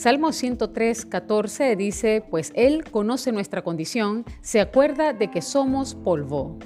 Salmo 103, 14 dice, pues Él conoce nuestra condición, se acuerda de que somos polvo.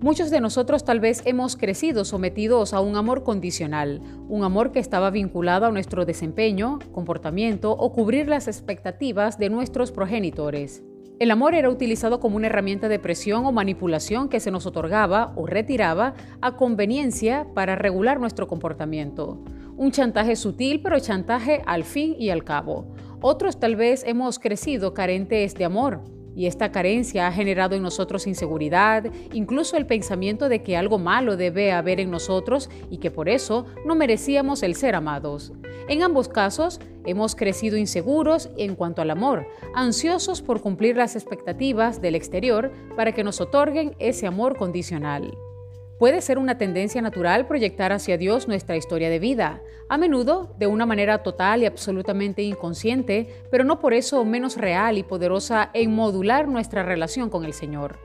Muchos de nosotros tal vez hemos crecido sometidos a un amor condicional, un amor que estaba vinculado a nuestro desempeño, comportamiento o cubrir las expectativas de nuestros progenitores. El amor era utilizado como una herramienta de presión o manipulación que se nos otorgaba o retiraba a conveniencia para regular nuestro comportamiento. Un chantaje sutil, pero chantaje al fin y al cabo. Otros tal vez hemos crecido carentes de amor, y esta carencia ha generado en nosotros inseguridad, incluso el pensamiento de que algo malo debe haber en nosotros y que por eso no merecíamos el ser amados. En ambos casos, hemos crecido inseguros en cuanto al amor, ansiosos por cumplir las expectativas del exterior para que nos otorguen ese amor condicional. Puede ser una tendencia natural proyectar hacia Dios nuestra historia de vida, a menudo de una manera total y absolutamente inconsciente, pero no por eso menos real y poderosa en modular nuestra relación con el Señor.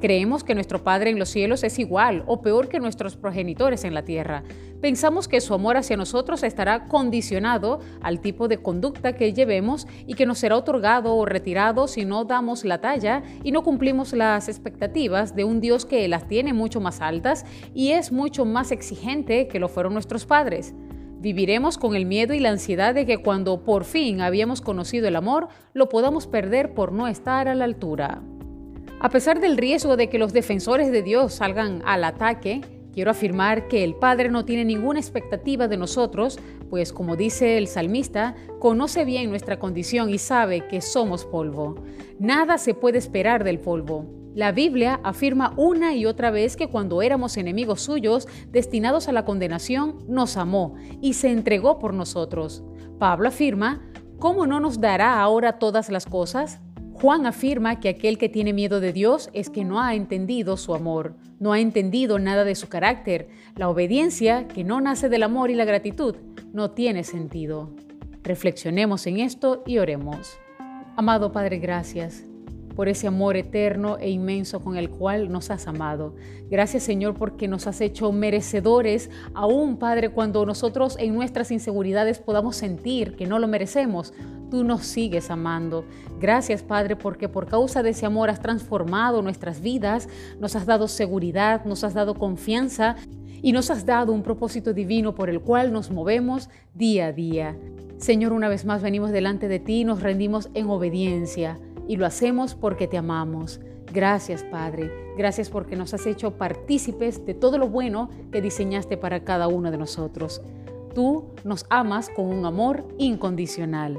Creemos que nuestro Padre en los cielos es igual o peor que nuestros progenitores en la tierra. Pensamos que su amor hacia nosotros estará condicionado al tipo de conducta que llevemos y que nos será otorgado o retirado si no damos la talla y no cumplimos las expectativas de un Dios que las tiene mucho más altas y es mucho más exigente que lo fueron nuestros padres. Viviremos con el miedo y la ansiedad de que cuando por fin habíamos conocido el amor, lo podamos perder por no estar a la altura. A pesar del riesgo de que los defensores de Dios salgan al ataque, quiero afirmar que el Padre no tiene ninguna expectativa de nosotros, pues como dice el salmista, conoce bien nuestra condición y sabe que somos polvo. Nada se puede esperar del polvo. La Biblia afirma una y otra vez que cuando éramos enemigos suyos, destinados a la condenación, nos amó y se entregó por nosotros. Pablo afirma, ¿cómo no nos dará ahora todas las cosas? Juan afirma que aquel que tiene miedo de Dios es que no ha entendido su amor, no ha entendido nada de su carácter. La obediencia, que no nace del amor y la gratitud, no tiene sentido. Reflexionemos en esto y oremos. Amado Padre, gracias por ese amor eterno e inmenso con el cual nos has amado. Gracias Señor porque nos has hecho merecedores, aún Padre, cuando nosotros en nuestras inseguridades podamos sentir que no lo merecemos, tú nos sigues amando. Gracias Padre porque por causa de ese amor has transformado nuestras vidas, nos has dado seguridad, nos has dado confianza y nos has dado un propósito divino por el cual nos movemos día a día. Señor, una vez más venimos delante de ti y nos rendimos en obediencia y lo hacemos porque te amamos. Gracias, Padre. Gracias porque nos has hecho partícipes de todo lo bueno que diseñaste para cada uno de nosotros. Tú nos amas con un amor incondicional.